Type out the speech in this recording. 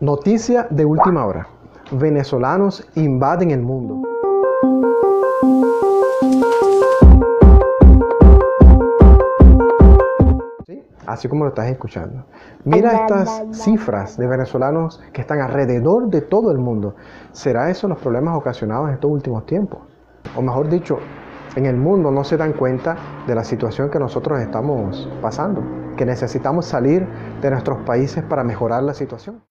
Noticia de última hora. Venezolanos invaden el mundo. Así como lo estás escuchando. Mira estas cifras de venezolanos que están alrededor de todo el mundo. ¿Será eso los problemas ocasionados en estos últimos tiempos? O mejor dicho, en el mundo no se dan cuenta de la situación que nosotros estamos pasando, que necesitamos salir de nuestros países para mejorar la situación.